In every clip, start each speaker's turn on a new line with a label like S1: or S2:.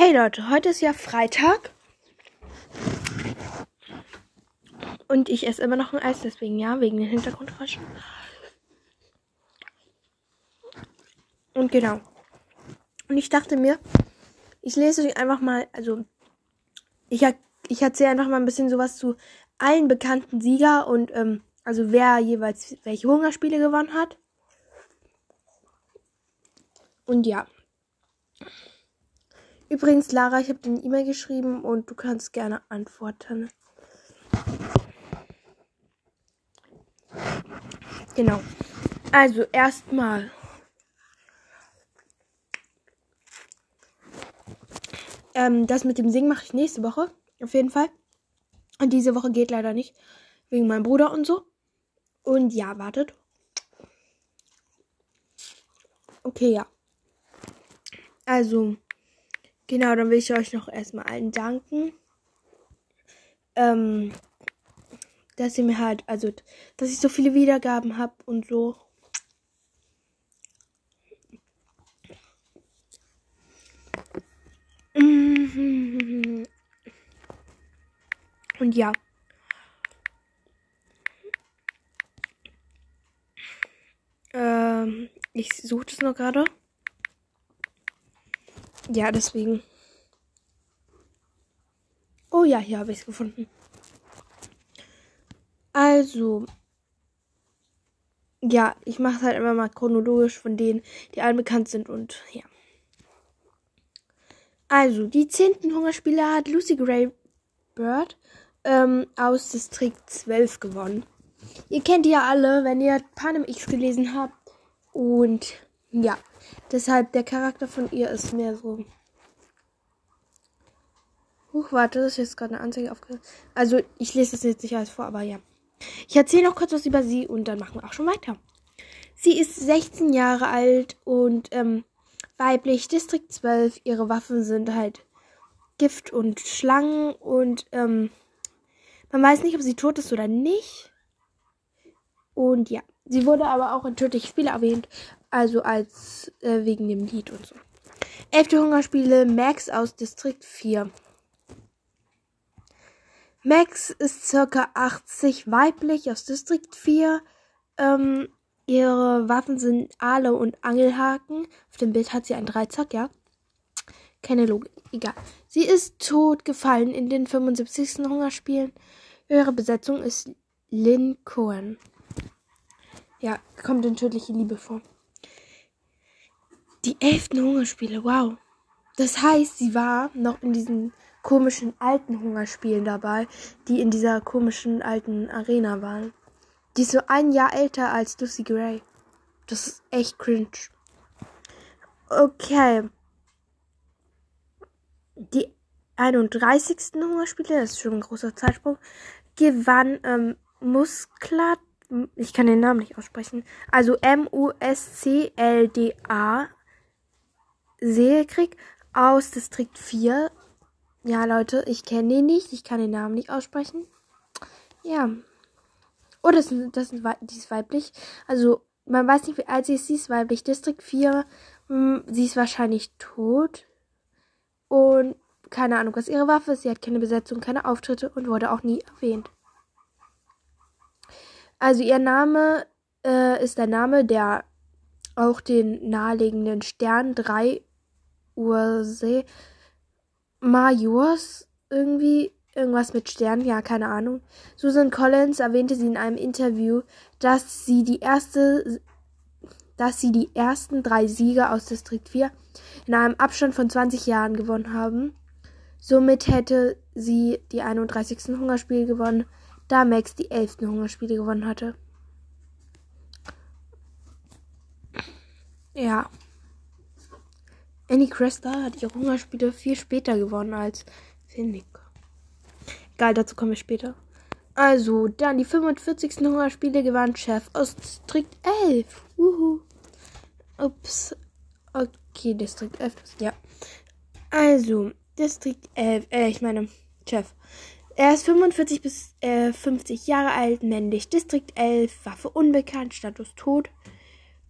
S1: Hey Leute, heute ist ja Freitag. Und ich esse immer noch ein Eis, deswegen ja, wegen den Hintergrundgeräuschen. Und genau. Und ich dachte mir, ich lese euch einfach mal, also ich, ich erzähle einfach mal ein bisschen sowas zu allen bekannten Sieger und ähm, also wer jeweils welche Hungerspiele gewonnen hat. Und ja. Übrigens, Lara, ich habe dir eine E-Mail geschrieben und du kannst gerne antworten. Genau. Also erstmal. Ähm, das mit dem Singen mache ich nächste Woche. Auf jeden Fall. Und diese Woche geht leider nicht. Wegen meinem Bruder und so. Und ja, wartet. Okay, ja. Also, genau, dann will ich euch noch erstmal allen danken. Ähm, dass ihr mir halt, also, dass ich so viele Wiedergaben habe und so. Und ja. Ähm, ich suche das noch gerade. Ja, deswegen. Oh ja, hier habe ich es gefunden. Also. Ja, ich mache es halt immer mal chronologisch von denen, die allen bekannt sind und ja. Also, die zehnten Hungerspiele hat Lucy Gray Bird ähm, aus Distrikt 12 gewonnen. Ihr kennt die ja alle, wenn ihr Panem X gelesen habt. Und ja, deshalb der Charakter von ihr ist mehr so Huch, warte, das ist jetzt gerade eine Anzeige aufgehört. Also, ich lese das jetzt nicht alles vor, aber ja. Ich erzähle noch kurz was über sie und dann machen wir auch schon weiter. Sie ist 16 Jahre alt und ähm, weiblich, Distrikt 12. Ihre Waffen sind halt Gift und Schlangen und ähm, man weiß nicht, ob sie tot ist oder nicht. Und ja, sie wurde aber auch in tödliche Spiele erwähnt, also als äh, wegen dem Lied und so. Elfte Hungerspiele, Max aus Distrikt 4. Max ist circa 80, weiblich aus Distrikt 4. Ähm, ihre Waffen sind Aale und Angelhaken. Auf dem Bild hat sie einen Dreizack, ja. Keine Logik, egal. Sie ist tot gefallen in den 75. Hungerspielen. Ihre Besetzung ist Lynn Cohen. Ja, kommt in tödliche Liebe vor. Die elften Hungerspiele, wow. Das heißt, sie war noch in diesen komischen alten Hungerspielen dabei, die in dieser komischen alten Arena waren. Die ist so ein Jahr älter als Lucy Gray. Das ist echt cringe. Okay. Die 31. Hungerspiele, das ist schon ein großer Zeitsprung, gewann ähm, Musklat. Ich kann den Namen nicht aussprechen. Also M-U-S-C-L-D-A. Seelkrieg aus Distrikt 4 ja, Leute, ich kenne den nicht. Ich kann den Namen nicht aussprechen. Ja. Oh, das, das, die ist weiblich. Also, man weiß nicht, wie alt sie ist. Sie ist weiblich. Distrikt 4. Hm, sie ist wahrscheinlich tot. Und keine Ahnung, was ihre Waffe ist. Sie hat keine Besetzung, keine Auftritte und wurde auch nie erwähnt. Also, ihr Name äh, ist der Name, der auch den naheliegenden Stern 3 Ursee Majors irgendwie irgendwas mit Stern, ja, keine Ahnung. Susan Collins erwähnte sie in einem Interview, dass sie die erste dass sie die ersten drei Siege aus Distrikt 4 in einem Abstand von 20 Jahren gewonnen haben. Somit hätte sie die 31. Hungerspiele gewonnen, da Max die 11. Hungerspiele gewonnen hatte. Ja. Annie Cresta hat ihre Hungerspiele viel später gewonnen als Finnick. Egal, dazu kommen wir später. Also, dann die 45. Hungerspiele gewann Chef aus Distrikt 11. Uhu. Ups. Okay, Distrikt 11. Ja. Also, Distrikt 11. Äh, ich meine, Chef. Er ist 45 bis äh, 50 Jahre alt, männlich. Distrikt 11. Waffe unbekannt, Status tot.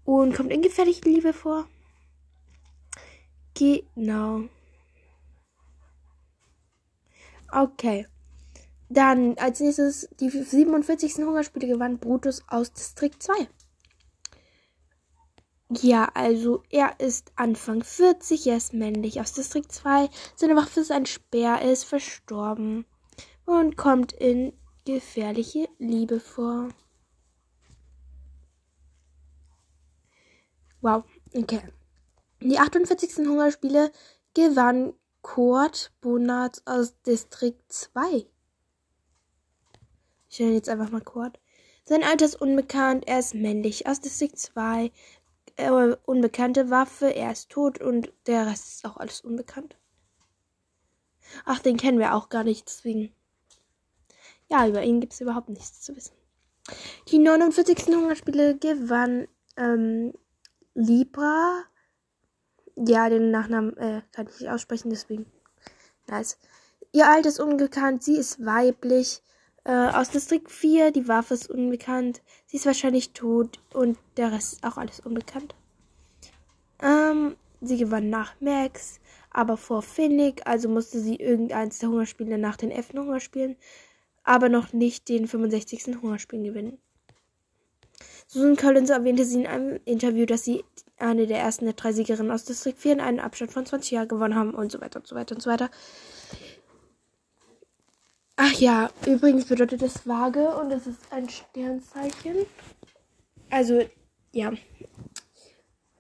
S1: Und kommt in gefährliche Liebe vor. Genau. Okay. Dann als nächstes die 47. Hungerspiele gewann Brutus aus Distrikt 2. Ja, also er ist Anfang 40, er ist männlich aus Distrikt 2. Seine Waffe ist ein Speer, er ist verstorben und kommt in gefährliche Liebe vor. Wow, okay. Die 48. Hungerspiele gewann Kurt Bonat aus Distrikt 2. Ich nenne jetzt einfach mal Kurt. Sein Alter ist unbekannt, er ist männlich aus Distrikt 2 äh, unbekannte Waffe, er ist tot und der Rest ist auch alles unbekannt. Ach, den kennen wir auch gar nicht, deswegen. Ja, über ihn gibt es überhaupt nichts zu wissen. Die 49. Hungerspiele gewann ähm, Libra. Ja, den Nachnamen äh, kann ich nicht aussprechen, deswegen. Nice. Ihr Alter ist unbekannt, sie ist weiblich. Äh, aus Distrikt 4, die Waffe ist unbekannt. Sie ist wahrscheinlich tot und der Rest ist auch alles unbekannt. Ähm, sie gewann nach Max, aber vor Finnick, also musste sie irgendeins der Hungerspiele nach den elften Hungerspielen, aber noch nicht den 65. Hungerspielen gewinnen. Susan Collins erwähnte sie in einem Interview, dass sie eine der ersten der drei Siegerinnen aus Distrikt 4 in einem Abstand von 20 Jahren gewonnen haben und so weiter und so weiter und so weiter. Ach ja, übrigens bedeutet das Waage und es ist ein Sternzeichen. Also, ja.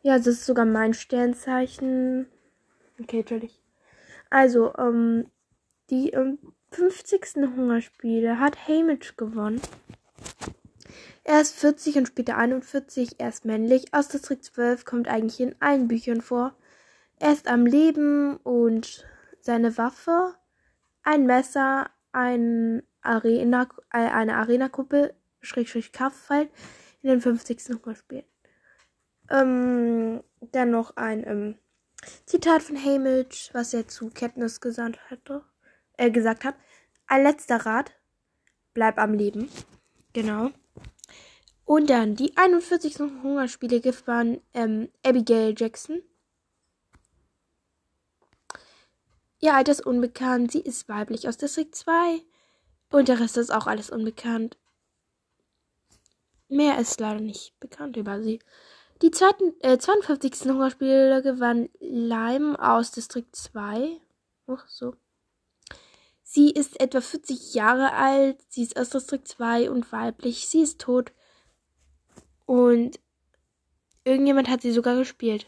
S1: Ja, das ist sogar mein Sternzeichen. Okay, natürlich. Also, ähm, die ähm, 50. Hungerspiele hat Hamish gewonnen. Er ist 40 und später 41. Er ist männlich. Aus Distrikt 12 kommt eigentlich in allen Büchern vor. Er ist am Leben und seine Waffe, ein Messer, ein Arena, äh, eine Arena-Kuppel, Schrägstrich Kraftfeld in den 50. Hungerspielen. Ähm, dann noch ein ähm, Zitat von Hamish, was er zu Katniss gesagt hatte, äh, gesagt hat. Ein letzter Rat. Bleib am Leben. Genau. Und dann die 41. Hungerspiele gewann ähm, Abigail Jackson. Ihr Alter ist unbekannt. Sie ist weiblich aus Distrikt 2. Und der Rest ist auch alles unbekannt. Mehr ist leider nicht bekannt über sie. Die zweiten, äh, 52. Hungerspiele gewann Lime aus Distrikt 2. Ach so. Sie ist etwa 40 Jahre alt. Sie ist aus Distrikt 2 und weiblich. Sie ist tot. Und irgendjemand hat sie sogar gespielt.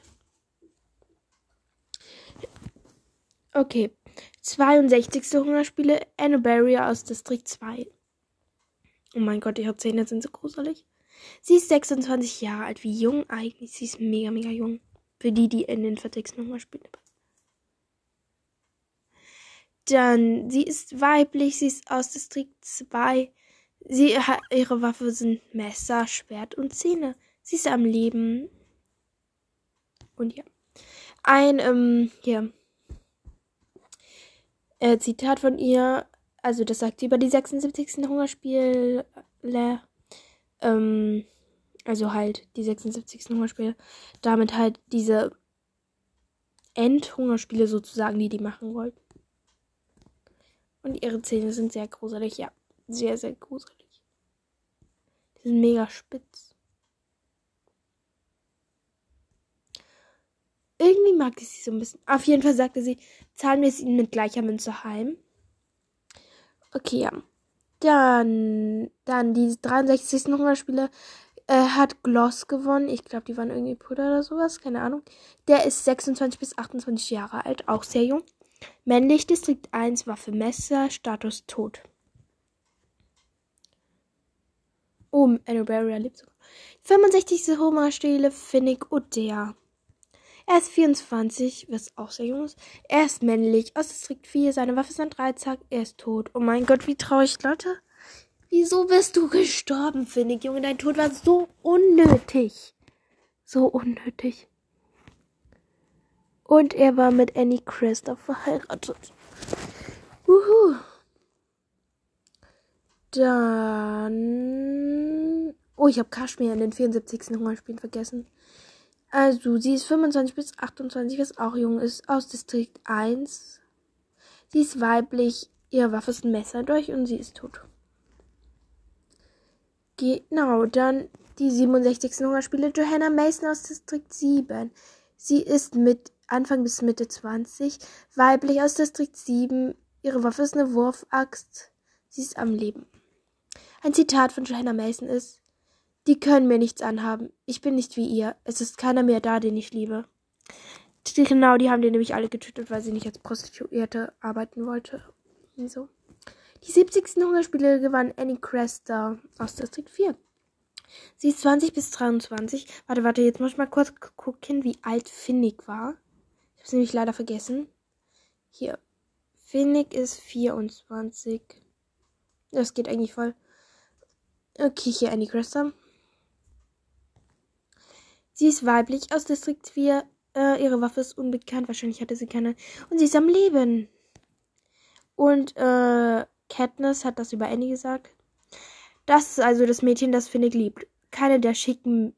S1: Okay. 62. Hungerspiele, Anna Barrier aus Distrikt 2. Oh mein Gott, ihre Zähne sind so gruselig. Sie ist 26 Jahre alt. Wie jung eigentlich? Sie ist mega, mega jung. Für die, die in den 40. Hungerspielen. Dann, sie ist weiblich. Sie ist aus Distrikt 2. Sie ihre Waffe sind Messer, Schwert und Zähne. Sie ist am Leben. Und ja. Ein, ähm, hier äh, Zitat von ihr, also das sagt sie über die 76. Hungerspiele, ähm, also halt die 76. Hungerspiele, damit halt diese Endhungerspiele sozusagen, die die machen wollten. Und ihre Zähne sind sehr gruselig, ja, sehr, sehr gruselig. Die sind mega spitz. Irgendwie mag ich sie so ein bisschen. Auf jeden Fall sagte sie, zahlen wir es ihnen mit gleicher Münze heim. Okay, ja. Dann, dann die 63. Hungerspiele äh, hat Gloss gewonnen. Ich glaube, die waren irgendwie Bruder oder sowas. Keine Ahnung. Der ist 26 bis 28 Jahre alt. Auch sehr jung. Männlich, Distrikt 1, Waffe Messer, Status tot. Oh, Anna Barrier lebt sogar. 65. Hungerspiele, Finnick Udea. Er ist 24, was auch sehr jung ist. Er ist männlich, aus Distrikt 4. Seine Waffe ist ein Dreizack. Er ist tot. Oh mein Gott, wie traurig, Leute. Wieso bist du gestorben, finde ich, Junge? Dein Tod war so unnötig. So unnötig. Und er war mit Annie Christoph verheiratet. Wuhu. Dann. Oh, ich habe Kaschmir in den 74. Hungerspielen vergessen. Also, sie ist 25 bis 28, was auch jung ist, aus Distrikt 1. Sie ist weiblich, ihre Waffe ist ein Messer durch und sie ist tot. Genau, dann die 67. Hungerspiele. Johanna Mason aus Distrikt 7. Sie ist mit Anfang bis Mitte 20, weiblich aus Distrikt 7. Ihre Waffe ist eine Wurfaxt. Sie ist am Leben. Ein Zitat von Johanna Mason ist, die können mir nichts anhaben. Ich bin nicht wie ihr. Es ist keiner mehr da, den ich liebe. Genau, die haben die nämlich alle getötet, weil sie nicht als Prostituierte arbeiten wollte. So. Die 70. Hungerspiele gewann Annie Cresta aus Distrikt 4. Sie ist 20 bis 23. Warte, warte, jetzt muss ich mal kurz gucken, wie alt Finnick war. Ich hab's nämlich leider vergessen. Hier. Finnick ist 24. Das geht eigentlich voll. Okay, hier Annie Cresta. Sie ist weiblich aus Distrikt 4. Äh, ihre Waffe ist unbekannt. Wahrscheinlich hatte sie keine. Und sie ist am Leben. Und äh, Katniss hat das über Annie gesagt. Das ist also das Mädchen, das Finnick liebt. Keine der schicken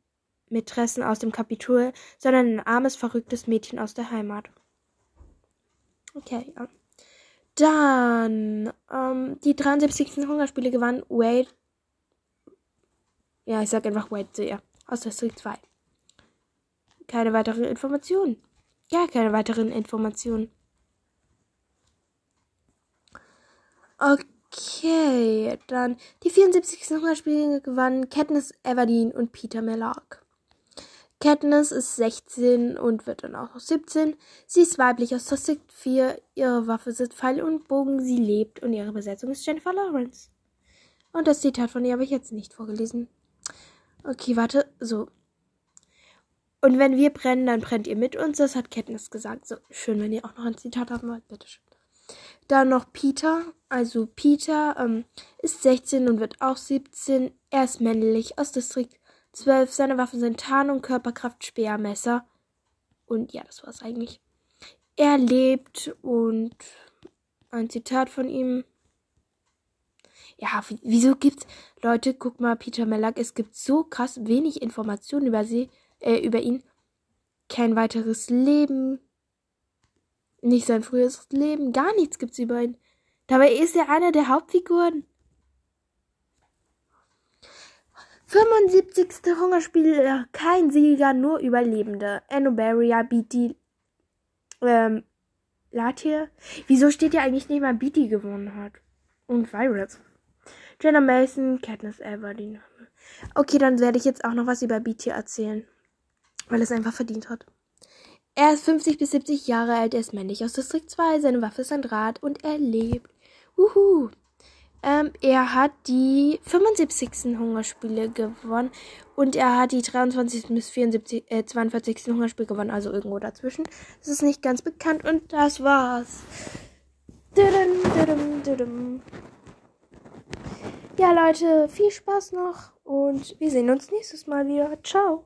S1: Mätressen aus dem Kapitol, sondern ein armes, verrücktes Mädchen aus der Heimat. Okay, ja. Dann, ähm, die 73. Hungerspiele gewann Wade. Ja, ich sag einfach Wade sehr. Aus Distrikt 2. Keine weiteren Informationen. Ja, keine weiteren Informationen. Okay, dann die 74. Hungerspiele gewannen Katniss Everdeen und Peter Mellark. Katniss ist 16 und wird dann auch noch 17. Sie ist weiblich aus District 4. Ihre Waffe sind Pfeil und Bogen. Sie lebt und ihre Besetzung ist Jennifer Lawrence. Und das Zitat von ihr habe ich jetzt nicht vorgelesen. Okay, warte. So. Und wenn wir brennen, dann brennt ihr mit uns. Das hat Katniss gesagt. So, schön, wenn ihr auch noch ein Zitat haben wollt. Bitteschön. Dann noch Peter. Also Peter ähm, ist 16 und wird auch 17. Er ist männlich aus Distrikt 12. Seine Waffen sind Tarnung, Körperkraft, Speer, Messer. Und ja, das war's eigentlich. Er lebt und ein Zitat von ihm. Ja, wieso gibt's Leute, guck mal, Peter Mellack, es gibt so krass wenig Informationen über sie, äh, über ihn. Kein weiteres Leben, nicht sein frühes Leben, gar nichts gibt's über ihn. Dabei ist er einer der Hauptfiguren. 75. Hungerspiel, kein Sieger, nur Überlebende. Enobaria, Beatty, ähm, Latier. Wieso steht ja eigentlich nicht mal Beatty gewonnen hat? Und Virus. Jenna Mason, Katniss Everdeen. Okay, dann werde ich jetzt auch noch was über Beatty erzählen. Weil es einfach verdient hat. Er ist 50 bis 70 Jahre alt, er ist männlich aus Distrikt 2, seine Waffe ist ein Draht und er lebt. Uhu. Ähm, er hat die 75. Hungerspiele gewonnen und er hat die 23. bis 74, äh, 42. Hungerspiele gewonnen, also irgendwo dazwischen. Das ist nicht ganz bekannt und das war's. Ja, Leute, viel Spaß noch und wir sehen uns nächstes Mal wieder. Ciao.